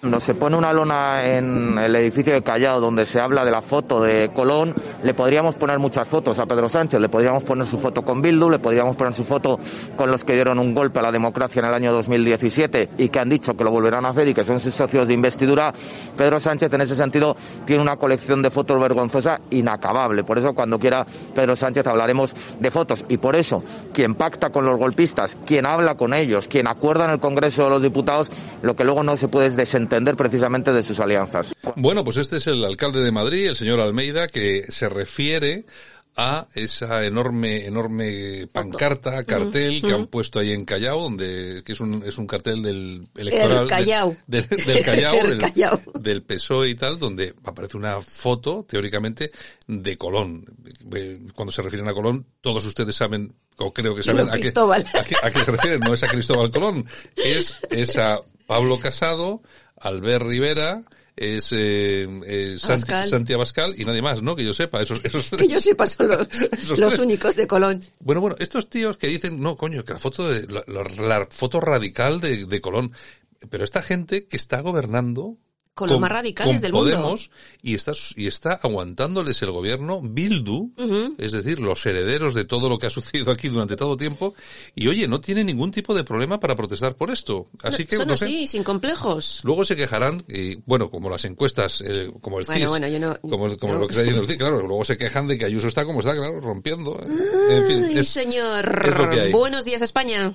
Cuando se pone una lona en el edificio de Callao donde se habla de la foto de Colón, le podríamos poner muchas fotos a Pedro Sánchez, le podríamos poner su foto con Bildu, le podríamos poner su foto con los que dieron un golpe a la democracia en el año 2017 y que han dicho que lo volverán a hacer y que son sus socios de investidura. Pedro Sánchez en ese sentido tiene una colección de fotos vergonzosa inacabable. Por eso cuando quiera Pedro Sánchez hablaremos de fotos y por eso quien pacta con los golpistas, quien habla con ellos, quien acuerda en el Congreso de los Diputados, lo que luego no se puede es desentender precisamente de sus alianzas. Bueno, pues este es el alcalde de Madrid, el señor Almeida, que se refiere a esa enorme enorme pancarta, cartel que han puesto ahí en Callao, donde que es un es un cartel del electoral El Callao. del, del Callao, El del, Callao. del PSOE y tal, donde aparece una foto teóricamente de Colón. Eh, Cuando se refieren a Colón, todos ustedes saben o creo que saben qué, a qué a qué se refieren, no es a Cristóbal Colón, es es a Pablo Casado, Albert Rivera, es eh, eh, Santi, Abascal. Santi Abascal y nadie más, ¿no? Que yo sepa. Esos, esos Que yo sepa son los, únicos de Colón. Bueno, bueno, estos tíos que dicen, no, coño, que la foto de, la, la- la foto radical de, de Colón. Pero esta gente que está gobernando Con los más radicales con del mundo. Podemos y está, y está aguantándoles el gobierno Bildu, es decir, los herederos de todo lo que ha sucedido aquí durante todo tiempo. Y oye, no tiene ningún tipo de problema para protestar por esto. Así que, son no sé. así, sin complejos. Luego se quejarán, y bueno, como las encuestas, eh, como el Bueno, CIS, bueno, yo no- como, como no. lo que está diciendo el CIS, claro, luego se quejan de que Ayuso está como está, claro, rompiendo. eh. En fin, Ay, es- señor. es lo que hay. Buenos días, España.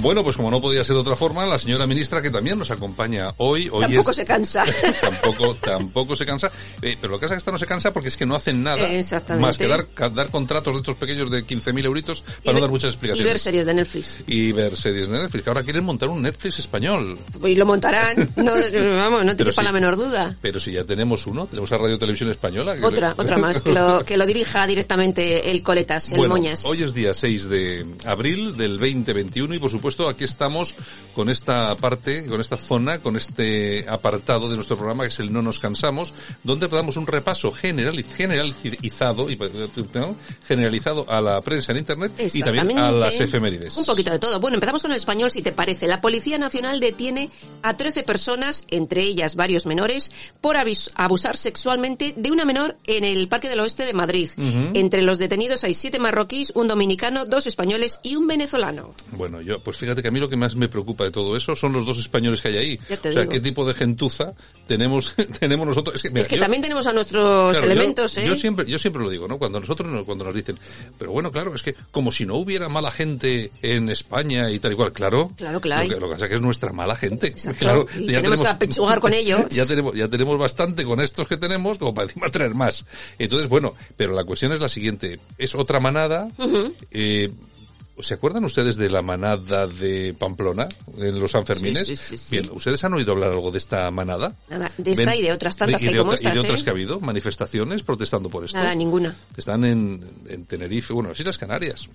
Bueno, pues como no podía ser de otra forma, la señora ministra que también nos acompaña hoy, hoy Tampoco es... se cansa. tampoco, tampoco se cansa. Eh, pero lo que pasa es que esta no se cansa porque es que no hacen nada Exactamente. más que dar, dar contratos de estos pequeños de 15.000 euritos para Y no ver- dar muchas Y ver explicaciones. series de Netflix. Y ver series de Netflix. que Ahora quieren montar un Netflix español. Y lo montarán. No, vamos, no te quepa la menor duda. Pero si ya tenemos uno, tenemos a Radio Televisión Española. que Otra, otra más, que lo, que lo dirija directamente el Coletas, el bueno, Moñas. hoy es día 6 de abril del 2021 y por supuesto aquí estamos con esta parte, con esta zona, con este apartado de nuestro programa que es el No nos cansamos, donde damos un repaso general, generalizado, generalizado a la prensa en internet y también a las efemérides. Un poquito de todo. Bueno, empezamos con el español, si te parece. La Policía Nacional detiene a 13 personas, entre ellas varios menores, por abusar sexualmente de una menor en el Parque del Oeste de Madrid. Entre los detenidos hay siete marroquíes, un dominicano, dos españoles y un venezolano. Bueno, yo, pues fíjate que a mí lo que más me preocupa de todo eso son los dos españoles que hay ahí. Ya o sea, digo. qué tipo de gentuza tenemos, tenemos nosotros. Es que, mira, es que yo- también tenemos a nuestros Claro, yo- elementos, yo, ¿eh? siempre, yo siempre lo digo, ¿no? Cuando nosotros nos, cuando nos dicen, pero bueno, claro, es que como si no hubiera mala gente en España y tal y cual, claro. Claro hay. Lo que, lo que pasa es que es nuestra mala gente. Exacto. Claro, Y tenemos que apechugar con ellos. Ya tenemos, ya tenemos bastante con estos que tenemos como para encima traer más. Entonces, bueno, pero la cuestión es la siguiente. Es otra manada, eh, ¿Se acuerdan ustedes de la manada de Pamplona en los Sanfermines? Sí, sí, sí. Bien, ¿ustedes han oído hablar algo de esta manada? Nada, de esta Ven- y de otras tantas y que de como otra- estas, Y de otras ¿eh? que ha habido, manifestaciones protestando por esto. Nada, ninguna. Están en, en Tenerife, bueno, las Islas Canarias.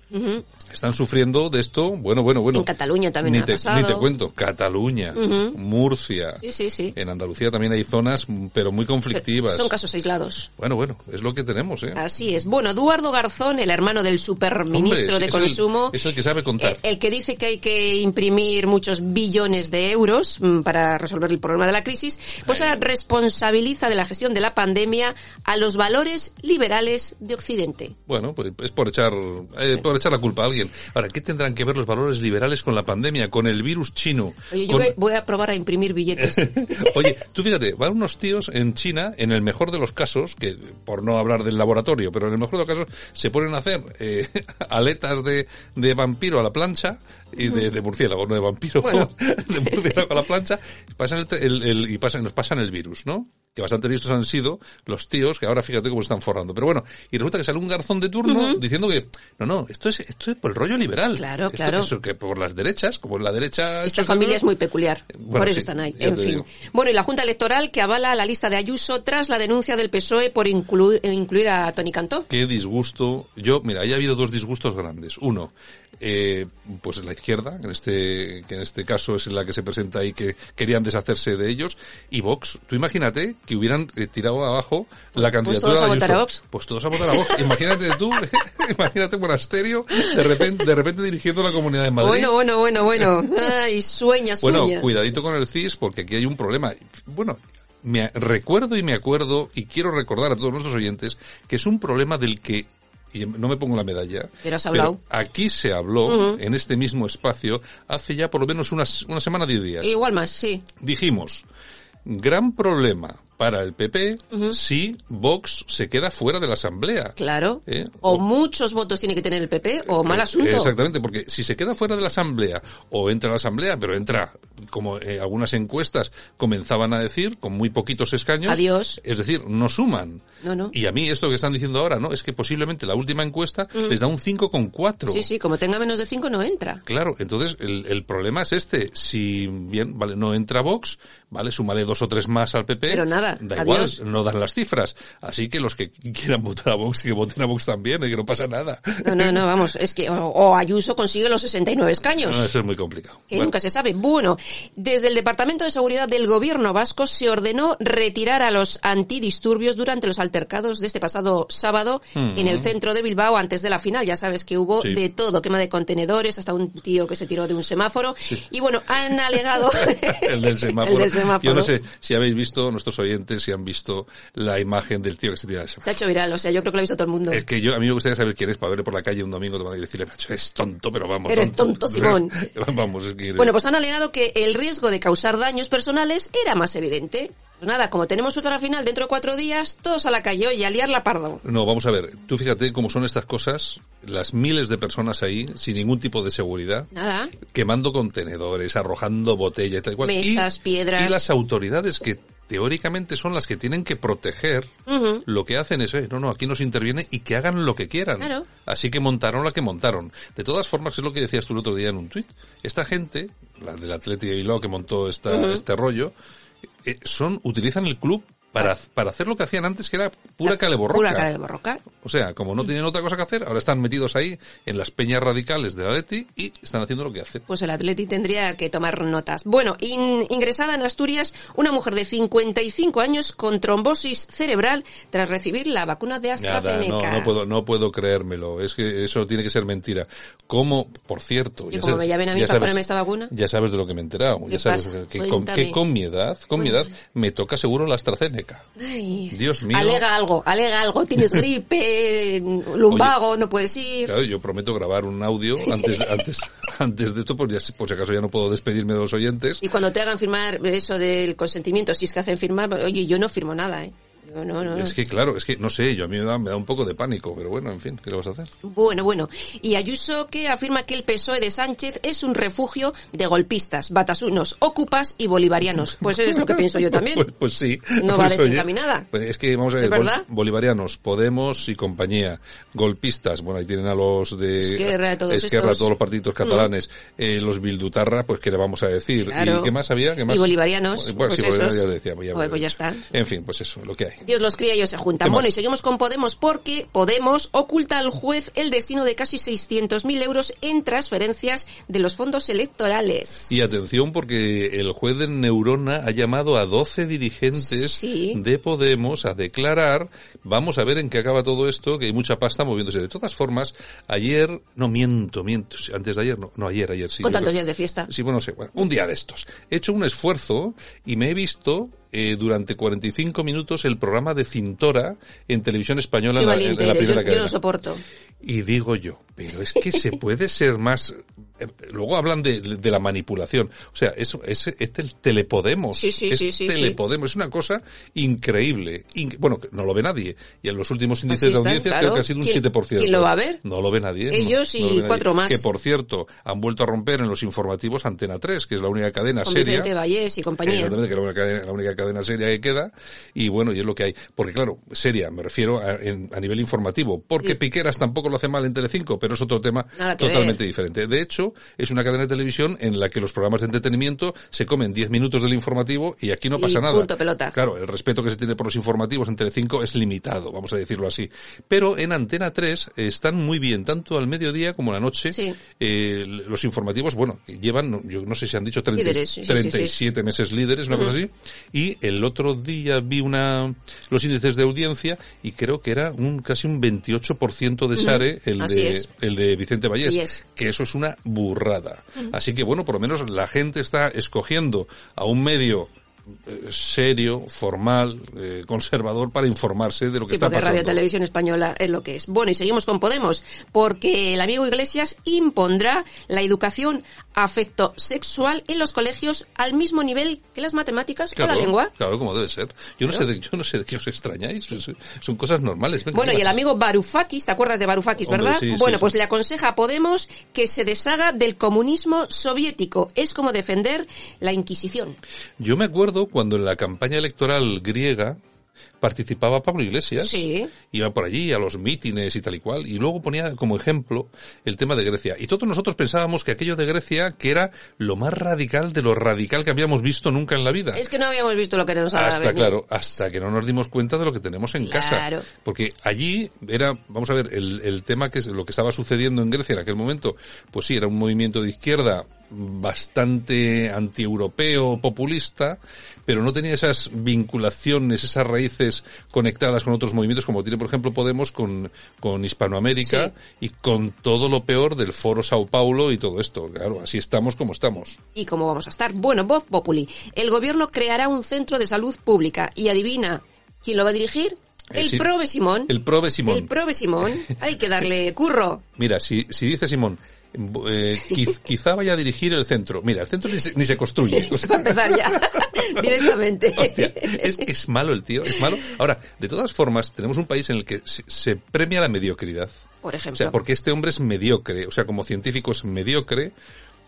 Están sufriendo de esto, bueno, bueno, bueno. En Cataluña también ni ha te, pasado. Ni te cuento, Cataluña, Murcia. Sí, sí, sí. En Andalucía también hay zonas, pero muy conflictivas. Son casos aislados. Bueno, bueno, es lo que tenemos, ¿eh? Así es. Bueno, Eduardo Garzón, el hermano del superministro Hombre, de Consumo, Es el que sabe contar. Eh, el que dice que hay que imprimir muchos billones de euros mm, para resolver el problema de la crisis, pues ahora responsabiliza de la gestión de la pandemia a los valores liberales de Occidente. Bueno, pues es por echar, eh, por echar la culpa a alguien. Ahora, ¿qué tendrán que ver los valores liberales con la pandemia, con el virus chino? Oye, yo con- voy- voy a probar a imprimir billetes. Oye, tú fíjate, van unos tíos en China, en el mejor de los casos, que por no hablar del laboratorio, pero en el mejor de los casos, se ponen a hacer eh, aletas de, de vampiro a la plancha y de, de murciélago, no de vampiro, Bueno. de murciélago a la plancha, pasan el, el- el- y pasan, nos pasan el virus, ¿no? Que bastante listos han sido los tíos que ahora fíjate cómo están forrando. Pero bueno, y resulta que sale un garzón de turno diciendo que, no, no, esto es, esto es por el rollo liberal. Claro, Esto- claro. eso que por las derechas, como en la derecha... Esta familia es muy peculiar. Bueno, por eso sí, están ahí. En fin. digo. Bueno, y la Junta Electoral que avala la lista de Ayuso tras la denuncia del PSOE por inclu- incluir a Tony Cantó. Qué disgusto. Yo, mira, ahí ha habido dos disgustos grandes. Uno, eh, pues la izquierda, en este, que en este caso es la que se presenta ahí, que querían deshacerse de ellos, y Vox. Tú imagínate que hubieran eh, tirado abajo la candidatura todos a de votar Ayuso. a Vox. Pues todos a votar a Vox. Imagínate tú, imagínate monasterio, de repente, de repente dirigiendo la comunidad de Madrid. Bueno, bueno, bueno, bueno. Ay, sueña, sueña. Bueno, cuidadito con el CIS porque aquí hay un problema. Bueno, me recuerdo y me acuerdo y quiero recordar a todos nuestros oyentes que es un problema del que y no me pongo la medalla. Pero has hablado. aquí se habló en este mismo espacio hace ya por lo menos unas, una semana, diez días. Igual más, sí. Dijimos, gran problema para el PP si Vox se queda fuera de la Asamblea. Claro. ¿Eh? O O- muchos votos tiene que tener el PP o mal asunto. Exactamente, porque si se queda fuera de la asamblea o entra a la asamblea, pero entra como eh, algunas encuestas comenzaban a decir, con muy poquitos escaños. Adiós. Es decir, no suman. No, no. Y a mí esto que están diciendo ahora, ¿no? Es que posiblemente la última encuesta les da un 5,4. Sí, sí, como tenga menos de cinco no entra. Claro, entonces el, el problema es este. Si bien, vale, no entra Vox, vale, súmale dos o tres más al PP. Pero nada, Da adiós. igual, no dan las cifras. Así que los que quieran votar a Vox, que voten a Vox también, y que no pasa nada. No, no, no, vamos, es que o, o Ayuso consigue los 69 escaños. No, eso es muy complicado. que Bueno, nunca se sabe. Bueno, desde el Departamento de Seguridad del Gobierno vasco se ordenó retirar a los antidisturbios durante los altercados de este pasado sábado en el centro de Bilbao antes de la final. Ya sabes que hubo Mm. Sí. de todo, quema de contenedores, hasta un tío que se tiró de un semáforo. Y bueno, han alegado... el del semáforo. El del semáforo. Yo no sé si habéis visto, nuestros oyentes, si han visto la imagen del tío que se tira Se ha hecho viral, o sea, yo creo que lo ha visto todo el mundo. Es que yo, a mí me gustaría saber quién es para verle por la calle un domingo tomando y decirle, "Macho, es tonto, pero vamos. Eres tonto, Simón. vamos, es que... Bueno, pues han alegado que el riesgo de causar daños personales era más evidente. Pues nada, como tenemos otra final dentro de cuatro días, todos a la calle y a liar la pardo. No, vamos a ver. Tú fíjate cómo son estas cosas, las miles de personas ahí, sin ningún tipo de seguridad, Nada. quemando contenedores, arrojando botellas, tal y cual. Mesas, y, piedras. Y las autoridades que teóricamente son las que tienen que proteger, lo que hacen es, eh, no, no, aquí nos interviene y que hagan lo que quieran. Claro. Así que montaron la que montaron. De todas formas, es lo que decías tú el otro día en un tuit. Esta gente, la del Atleti de Bilbao que montó esta, este rollo, eh, son, utilizan el club para, para hacer lo que hacían antes, que era pura caleborroca. Pura cara de borroca. O sea, como no tienen otra cosa que hacer, ahora están metidos ahí en las peñas radicales de Atleti y están haciendo lo que hacen. Pues el Atleti tendría que tomar notas. Bueno, in- ingresada en Asturias, una mujer de 55 años con trombosis cerebral tras recibir la vacuna de Nada, AstraZeneca. no, no puedo, no puedo creérmelo. Es que eso tiene que ser mentira. ¿Cómo, por cierto? Y ya como sabes- me llamen a mí para sabes- ponerme esta vacuna. Ya sabes de lo que me he enterado. ¿Qué Ya sabes pasa? que, con, que con mi edad, con mi edad, me toca seguro la AstraZeneca. Ay. Dios mío. Alega algo, alega algo. Tienes gripe, lumbago, no puedes ir. Claro, yo prometo grabar un audio antes, antes, antes de esto, por, ya- por si acaso ya no puedo despedirme de los oyentes. Y cuando te hagan firmar eso del consentimiento, si es que hacen firmar, oye, yo no firmo nada, ¿eh? No, no, no. Es que claro, es que no sé, yo a mí me da, me da un poco de pánico, pero bueno, en fin, ¿qué le vas a hacer? Bueno, bueno. Y Ayuso que afirma que el PSOE de Sánchez es un refugio de golpistas, batasunos, ocupas y bolivarianos. Pues eso es lo que pienso yo también. Pues, pues sí. No Pues, va desencaminada. pues es que vamos a ¿Es ver, bol- bolivarianos, Podemos y compañía, golpistas, bueno, ahí tienen a los de Esquerra, todos Esquerra, estos. todos los partidos catalanes, eh, los Bildutarra, pues qué le vamos a decir. Claro. ¿Y qué más había? ¿Qué más? Y bolivarianos, Bueno, sí, pues bolivarianos esos. ya decía. ya Pues- pues ya está. En fin, pues eso, lo que hay. Dios los cría y ellos se juntan. ¿Qué Bueno, y seguimos con Podemos porque Podemos oculta al juez el destino de casi 600.000 euros en transferencias de los fondos electorales. Y atención porque el juez de Neurona ha llamado a 12 dirigentes Sí. de Podemos a declarar, vamos a ver en qué acaba todo esto, que hay mucha pasta moviéndose. De todas formas, ayer, no miento, miento, antes de ayer, no, no ayer, ayer sí. Con tantos creo- días de fiesta. Sí, bueno, no sé, bueno, un día de estos. He hecho un esfuerzo y me he visto eh, durante 45 minutos el programa de Cintora en televisión española en la, valiente en la yo, primera yo cadena. soporto. Y digo yo, pero es que se puede ser más... eh, Luego hablan de, de la manipulación. O sea, eso es, es el telepodemos. Sí, sí, es sí, sí, telepodemos. Es una cosa increíble. Inc- bueno, no lo ve nadie. Y en los últimos índices de audiencia claro. creo que ha sido un ¿Quién- 7%. quién lo va a ver? No lo ve nadie. Ellos no y nadie. cuatro más. Que por cierto, han vuelto a romper en los informativos Antena 3, que es la única cadena Con seria. Vicente Vallés y compañía. Exactamente, que es la única, cadena, la única cadena seria que queda. Y bueno, y es lo que hay. Porque claro, seria, me refiero a, en- a nivel informativo. Porque. Piqueras tampoco lo hace mal en Telecinco, pero es otro tema totalmente ver. diferente. De hecho, es una cadena de televisión en la que los programas de entretenimiento se comen 10 minutos del informativo y aquí no Y pasa nada. punto pelota. Claro, el respeto que se tiene por los informativos en Telecinco es limitado, vamos a decirlo así. Pero en Antena 3 están muy bien, tanto al mediodía como a la noche. Sí. Eh, los informativos, bueno, llevan, yo no sé si han dicho 30 Líderes, sí, sí, sí, 37 meses líderes, una cosa así. Y el otro día vi una los índices de audiencia y creo que era un casi un 28% de Sare, el Así de es. el de Vicente Vallés, Vallés. que eso es una burrada. Así que bueno, por lo menos la gente está escogiendo a un medio serio, formal, eh, conservador para informarse de lo que Sí, está porque pasando. Radio Televisión Española es lo que es. Bueno, y seguimos con Podemos, porque el amigo Iglesias impondrá la educación afecto sexual en los colegios al mismo nivel que las matemáticas o Claro, la lengua. claro, como debe ser. Yo no sé de, yo no sé de qué os extrañáis. Son- cosas normales. Venga, Bueno, ¿qué y el amigo Varoufakis, ¿te acuerdas de Varoufakis, Hombre, verdad? sí, sí, bueno, sí. pues le aconseja a Podemos que se deshaga del comunismo soviético. Es como defender la Inquisición. Yo me acuerdo cuando en la campaña electoral griega participaba Pablo Iglesias. Sí. Iba por allí a los mítines y tal y cual. Y luego ponía como ejemplo el tema de Grecia. Y todos nosotros pensábamos que aquello de Grecia que era lo más radical de lo radical que habíamos visto nunca en la vida. Es que no habíamos visto lo que nos ha Hasta, claro, hasta que no nos dimos cuenta de lo que tenemos en Claro. casa. Porque allí era, vamos a ver, el, el tema que es lo que estaba sucediendo en Grecia en aquel momento, pues sí, era un movimiento de izquierda bastante antieuropeo, populista, pero no tenía esas vinculaciones, esas raíces conectadas con otros movimientos, como tiene, por ejemplo, Podemos con, con Hispanoamérica y con todo lo peor del Foro Sao Paulo y todo esto. Claro, así estamos como estamos. ¿Y cómo vamos a estar? Bueno, Voz Populi. El gobierno creará un centro de salud pública. Y adivina, ¿quién lo va a dirigir? Eh, El sí. Prove Simón. El Prove Simón. El Prove Simón. Hay que darle curro. Mira, si, si dice Simón, eh, quiz- quizá vaya a dirigir el centro. Mira, el centro ni se, ni se construye. O sea, Para empezar ya. Directamente. hostia, es que es malo el tío, es malo. Ahora, de todas formas, tenemos un país en el que se, se premia la mediocridad. Por O ejemplo. sea, porque este hombre es mediocre, o sea, como científico es mediocre,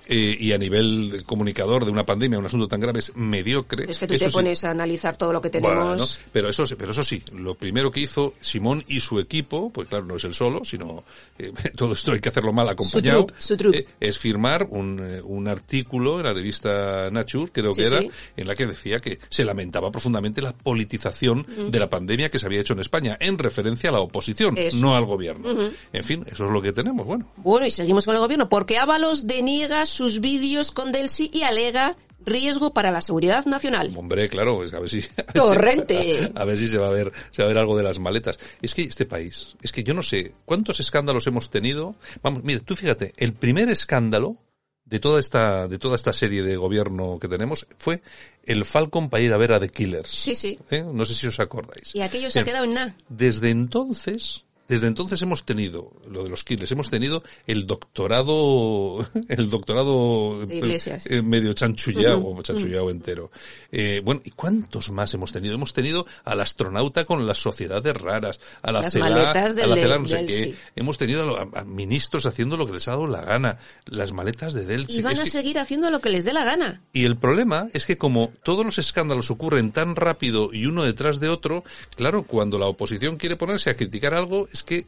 eh, y a nivel comunicador de una pandemia, un asunto tan grave, es mediocre. es que tú Eso te sí. pones a analizar todo lo que tenemos. Bueno, pero eso, sí- pero eso sí, lo primero que hizo Simón y su equipo, pues claro, no es él solo, sino eh, todo esto hay que hacerlo mal acompañado, su eh, es firmar un, un artículo en la revista Nature, creo Sí, que era, sí. en la que decía que se lamentaba profundamente la politización de la pandemia que se había hecho en España, en referencia a la oposición, Eso. no al gobierno. En fin, eso es lo que tenemos, bueno. Bueno, y seguimos con el gobierno, porque Ábalos deniega sus vídeos con Delsi y alega riesgo para la seguridad nacional. Hombre, claro, es que a ver si... a ver si- Torrente. A ver si se va a ver, se va a ver algo de las maletas. Es que este país, es que yo no sé cuántos escándalos hemos tenido. Vamos, mira, tú fíjate, el primer escándalo de toda esta, de toda esta serie de gobierno que tenemos fue el Falcon para ir a ver a The Killers. Sí, sí. ¿Eh? No sé si os acordáis. Y aquello se ha quedado en nada. Desde entonces, desde entonces hemos tenido, lo de los Killers, hemos tenido el doctorado, el doctorado Iglesias. eh, medio chanchullao, o chanchullao entero. Eh, bueno, ¿y cuántos más hemos tenido? Hemos tenido al astronauta con las sociedades raras, a la Las CELA, a la CELA no sé qué. sí. Hemos tenido a, a ministros haciendo lo que les ha dado la gana, las maletas de Delphi. Y van Es a que- seguir haciendo lo que les dé la gana. y el problema es que como todos los escándalos ocurren tan rápido y uno detrás de otro, claro, cuando la oposición quiere ponerse a criticar algo, es que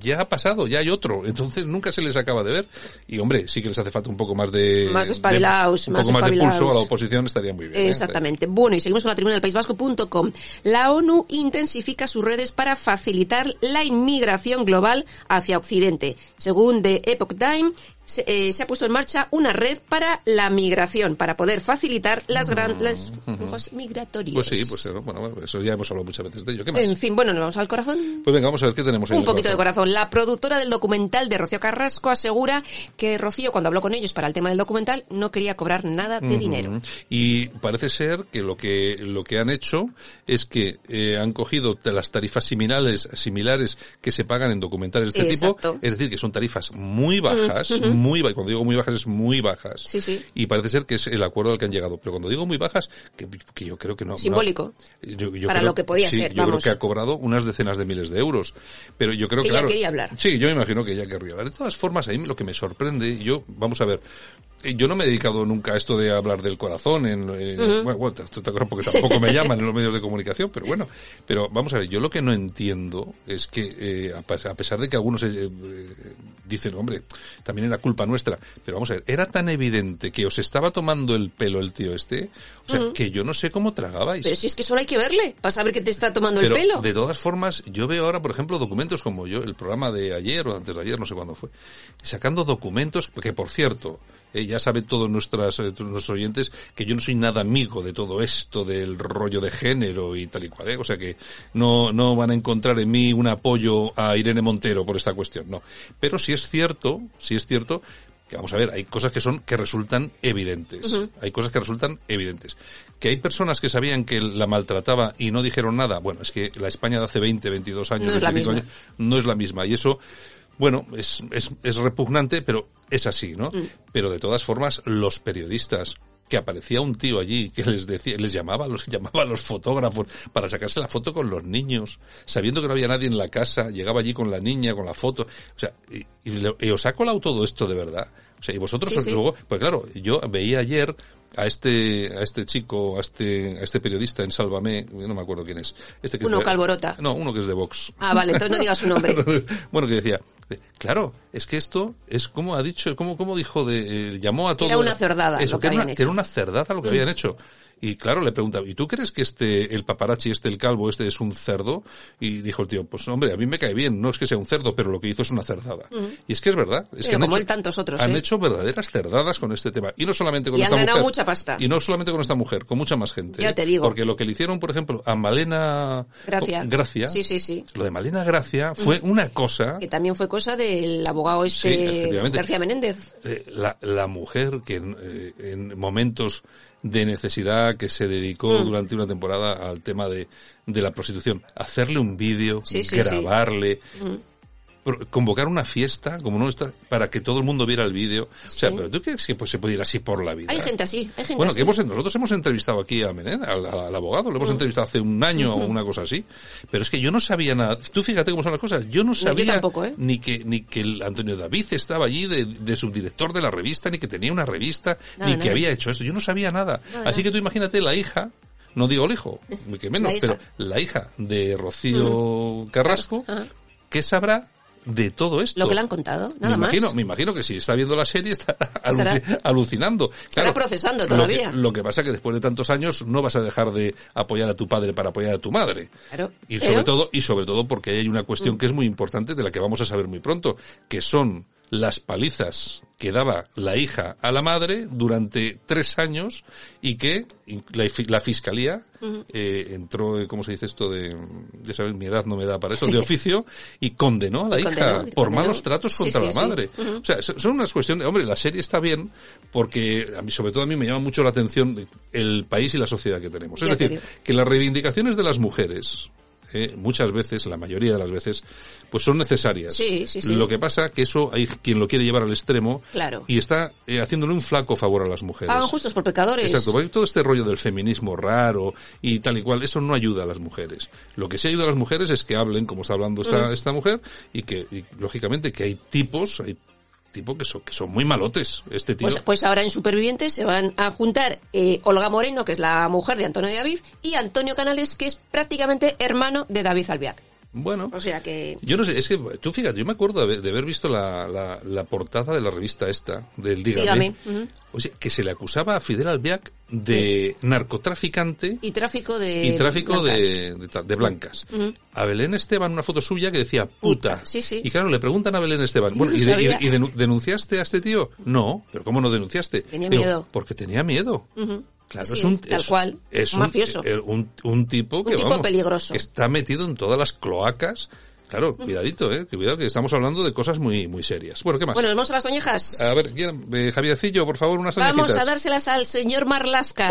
ya ha pasado, ya hay otro, entonces nunca se les acaba de ver. Y hombre, sí que les hace falta un poco más de... Más espabilados, un más poco más de pulso a la oposición estaría muy bien. ¿eh? Exactamente. Bueno, y seguimos con la tribuna del País Vasco.com. La ONU intensifica sus redes para facilitar la inmigración global hacia Occidente. Según The Epoch Time, se, eh, se ha puesto en marcha una red para la migración, para poder facilitar las grandes flujos migratorios. Pues sí, pues bueno, eso ya hemos hablado muchas veces de ello. ¿Qué más? En fin, bueno, nos vamos al corazón. Pues venga, vamos a ver qué tenemos ahí. Un poquito de corazón. corazón. La productora del documental de Rocío Carrasco asegura que Rocío, cuando habló con ellos para el tema del documental, no quería cobrar nada de dinero. Ujú. Y parece ser que lo que lo que han hecho es que eh, han cogido las tarifas similares similares que se pagan en documentales de este Exacto. tipo, es decir, que son tarifas muy bajas, muy ba- cuando digo muy bajas es muy bajas. Sí, sí. Y parece ser que es el acuerdo al que han llegado, pero cuando digo muy bajas, que, que yo creo que no. no- Simbólico. yo- yo Para creo- lo que podía sí, ser, Yo creo que ha cobrado unas decenas de miles de euros. Pero yo creo Que ella claro, quería hablar. Sí, yo me imagino que ella querría hablar. De todas formas, a mí lo que me sorprende, yo, vamos a ver, yo no me he dedicado nunca a esto de hablar del corazón, en, en- bueno, bueno, te- te- te- porque tampoco me llaman en los medios de comunicación, pero bueno, pero vamos a ver, yo lo que no entiendo es que, eh, a pe- a pesar de que algunos eh, eh, dicen, hombre, también era culpa nuestra, pero vamos a ver, era tan evidente que os estaba tomando el pelo el tío este, o sea, que yo no sé cómo tragabais. Pero si es que solo hay que verle para saber que te está tomando Pero el pelo. de todas formas, yo veo ahora, por ejemplo, documentos como yo, el programa de ayer o antes de ayer, no sé cuándo fue, sacando documentos que, por cierto, eh, ya saben todos nuestras, eh, nuestros oyentes que yo no soy nada amigo de todo esto del rollo de género y tal y cual, ¿eh? o sea que no, no van a encontrar en mí un apoyo a Irene Montero por esta cuestión, no. Pero sí es cierto, sí es cierto que vamos a ver, hay cosas que son que resultan evidentes. Hay cosas que resultan evidentes. Que hay personas que sabían que la maltrataba y no dijeron nada. Bueno, es que la España de hace 20, 22 años, No es la 25 misma. años, no es la misma. Y eso, bueno, es, es, es repugnante, pero es así, ¿no? Mm. Pero de todas formas, los periodistas que aparecía un tío allí que les decía, les llamaba, los llamaba a los fotógrafos para sacarse la foto con los niños, sabiendo que no había nadie en la casa, llegaba allí con la niña, con la foto, o sea, y, y y os ha colado todo esto de verdad. O sea, y vosotros Sí, os- sí. luego, pues claro, yo veía ayer a este, a este chico, a este, a este periodista en Sálvame, yo no me acuerdo quién es. Este que es Uno de- Calborota. No, uno que es de Vox. Ah, vale, entonces no digas su nombre. bueno, que decía, claro, es que esto es como ha dicho, como, como dijo de, eh, llamó a todo. era una cerdada Eso, lo que, que habían una, hecho. que era una cerdada lo que habían hecho. Y claro, le preguntaba, ¿y tú crees que este, el paparazzi, este, el calvo, este es un cerdo? Y dijo el tío, pues hombre, a mí me cae bien, no es que sea un cerdo, pero lo que hizo es una cerdada. Y es que es verdad. Es Pero que han como hecho, tantos otros, Han ¿eh? hecho verdaderas cerdadas con este tema. Y no solamente con Y han esta ganado mujer. Mucha pasta. Y no solamente con esta mujer, con mucha más gente. Ya ¿eh? te digo. Porque lo que le hicieron, por ejemplo, a Malena Gracia. Gracia Sí, sí, sí. lo de Malena Gracia fue una cosa Que también fue cosa del abogado Sí, este efectivamente. García Menéndez. eh, la, la mujer que en, eh, en momentos de necesidad que se dedicó Mm. durante una temporada al tema de, de la prostitución, hacerle un vídeo, Sí, sí, grabarle, Mm. Convocar una fiesta como no está para que todo el mundo viera el vídeo. O sea, Sí. pero tú crees que pues, se puede ir así por la vida. Hay gente así, hay gente Bueno, así. que hemos, nosotros hemos entrevistado aquí a Menéndez, al, abogado, lo hemos entrevistado hace un año o una cosa así, pero es que yo no sabía nada. Tú fíjate cómo son las cosas. Yo no yo sabía tampoco, ¿eh? ni que ni que el Antonio David estaba allí de, de subdirector de la revista, ni que tenía una revista, Nada, ni que había hecho esto. Yo no sabía nada. Nada, Así que tú imagínate la hija, no digo el hijo, que menos, La pero la hija de Rocío Carrasco, Ajá. ¿qué sabrá de todo esto? Lo que le han contado, nada me más. Imagino, me imagino que si está viendo la serie está aluci- alucinando. Estará procesando lo que- todavía. Lo que, pasa que después de tantos años no vas a dejar de apoyar a tu padre para apoyar a tu madre. Claro. Y Pero- sobre todo, y sobre todo porque hay una cuestión que es muy importante de la que vamos a saber muy pronto, que son las palizas que daba la hija a la madre durante tres años y que la, la fiscalía eh, entró, eh, ¿cómo se dice esto? De, saber, mi edad no me da para eso, de oficio y condenó a la hija condenó, por condenó. malos tratos contra sí, la sí. madre. O sea, so- son unas cuestiones, hombre, la serie está bien porque a mí, sobre todo a mí me llama mucho la atención el país y la sociedad que tenemos. Es Ya decir, que las reivindicaciones de las mujeres, eh, muchas veces, la mayoría de las veces, pues son necesarias. Sí, sí, sí. Lo que pasa que eso hay quien lo quiere llevar al extremo Claro. y está eh, haciéndole un flaco favor a las mujeres. Pagan justos por pecadores. Exacto, porque todo este rollo del feminismo raro y tal y cual, eso no ayuda a las mujeres. Lo que sí ayuda a las mujeres es que hablen como está hablando Mm. esta, esta mujer y que, y, lógicamente, que hay tipos, hay tipos que son, que son muy malotes. Este tío. Pues, pues ahora en Supervivientes se van a juntar eh, Olga Moreno, que es la mujer de Antonio David, y Antonio Canales, que es prácticamente hermano de David Albiac. Bueno. O sea que... Yo no sé, es que tú fíjate, yo me acuerdo de haber, de haber visto la, la, la portada de la revista esta, del Dígame. Dígame. ujú. O sea, que se le acusaba a Fidel Albiac de narcotraficante Y tráfico de... y tráfico blancas. de, de, blancas. A Belén Esteban una foto suya que decía puta. Sí, sí. Y claro, le preguntan a Belén Esteban, bueno, no ¿y, y- y denu- denunciaste a este tío? No, pero ¿cómo no denunciaste? Tenía Digo, miedo. Porque tenía miedo. Claro, es un es, tal es- cual, es un mafioso. eh, un, un tipo que tipo vamos, peligroso. que está metido en todas las cloacas. Claro, cuidadito, eh, que cuidado que estamos hablando de cosas muy muy serias. Bueno, ¿qué más? Bueno, vamos a las toñejas. a ver. Eh, Javiercillo, por favor, unas Vamos toñejitas. a dárselas al señor Marlasca.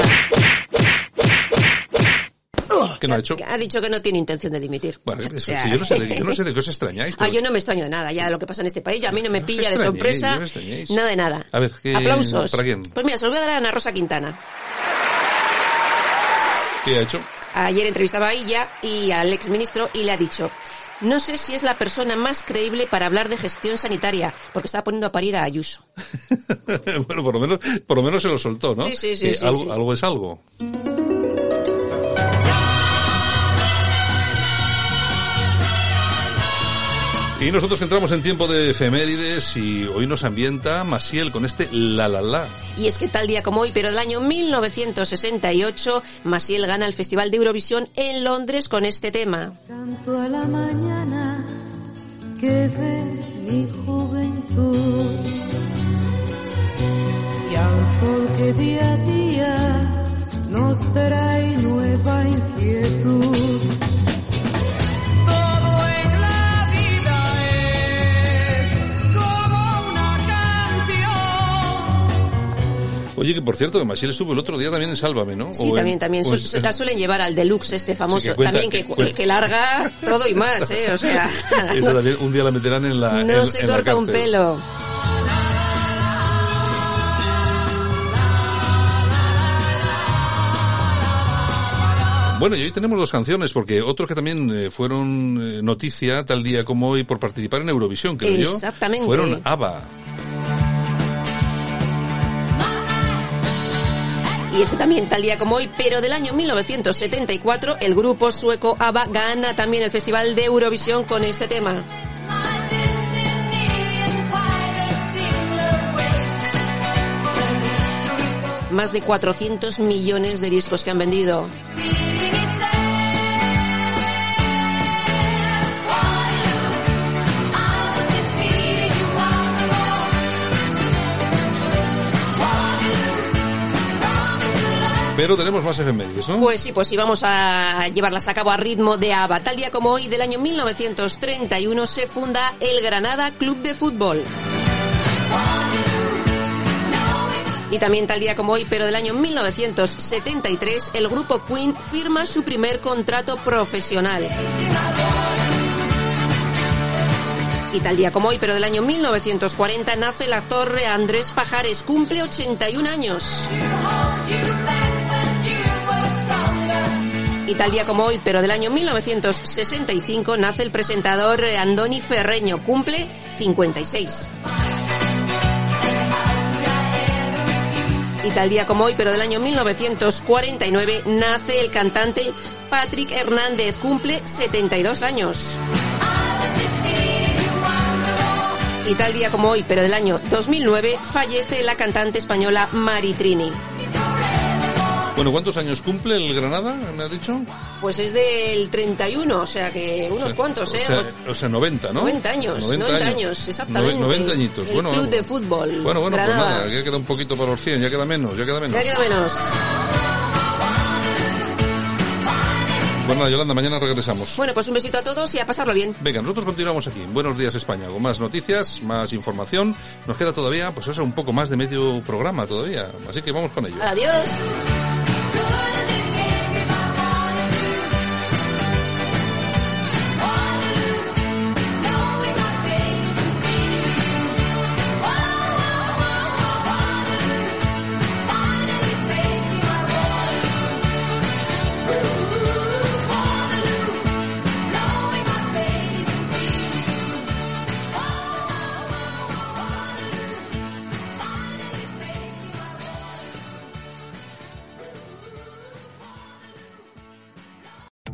¿Qué no ha hecho? Ha dicho que no tiene intención de dimitir. Bueno, eso, O sea, sí, yo, no sé de, yo no sé de qué os extrañáis. Ah, pero- yo no me extraño de nada, ya lo que pasa en este país, ya a mí no me No pilla de sorpresa, no nada de nada. A ver, ¿qué- Aplausos. para quién? Pues mira, se lo voy a dar a Ana Rosa Quintana. ¿Qué ha hecho? Ayer entrevistaba a ella y al exministro y le ha dicho, no sé si es la persona más creíble para hablar de gestión sanitaria, porque estaba poniendo a parir a Ayuso. bueno, por lo menos, por lo menos se lo soltó, ¿no? Sí, sí, sí, Que sí, algo, sí. algo es algo. Y nosotros que entramos en tiempo de efemérides y hoy nos ambienta Masiel con este la la la. Y es que tal día como hoy, pero del año 1968, Masiel gana el Festival de Eurovisión en Londres con este tema. Canto a la mañana que ve mi juventud y al sol que día a día nos trae nueva inquietud. Oye, que por cierto, que Masiel estuvo el otro día también en Sálvame, ¿no? Sí, O en- también, también. en- Su- la suelen llevar al deluxe este famoso. Sí, que cuenta- también que, que cuenta. que larga todo y más, ¿eh? O sea, también un día la meterán en la no en- se la corta un pelo. Bueno, y hoy tenemos dos canciones, porque otros que también eh, fueron eh, noticia tal día como hoy por participar en Eurovisión, creo yo, Exactamente. fueron ABBA. Y es que también tal día como hoy, pero del año 1974, el grupo sueco ABBA gana también el Festival de Eurovisión con este tema. Más de 400 millones de discos que han vendido. Pero tenemos más efemérides, ¿no? Pues sí, pues sí, vamos a llevarlas a cabo a ritmo de ABBA. Tal día como hoy, del año 1931, se funda el Granada Club de Fútbol. Y también tal día como hoy, pero del año 1973, el grupo Queen firma su primer contrato profesional. Y tal día como hoy, pero del año 1940, nace el actor Andrés Pajares, cumple 81 años. Y tal día como hoy, pero del año 1965, nace el presentador Andoni Ferreño, cumple 56. Y tal día como hoy, pero del año 1949, nace el cantante Patrick Hernández, cumple 72 años. Y tal día como hoy, pero del año 2009, fallece la cantante española Maritrini. Bueno, ¿cuántos años cumple el Granada, me has dicho? Pues es del 31, o sea que unos cuantos, ¿eh? O sea, o sea, 90, ¿no? 90 años, 90 años, exactamente. Nove- 90 añitos, El bueno. club bueno. de fútbol, Bueno, bueno, Granada. pues nada, ya queda un poquito para los 100, ya queda menos, ya queda menos. Ya queda menos. Bueno, nada, Yolanda, mañana regresamos. Bueno, pues un besito a todos y a pasarlo bien. Venga, nosotros continuamos aquí. en Buenos días España, con más noticias, más información. Nos queda todavía, pues eso, un poco más de medio programa todavía. Así que vamos con ello. Adiós.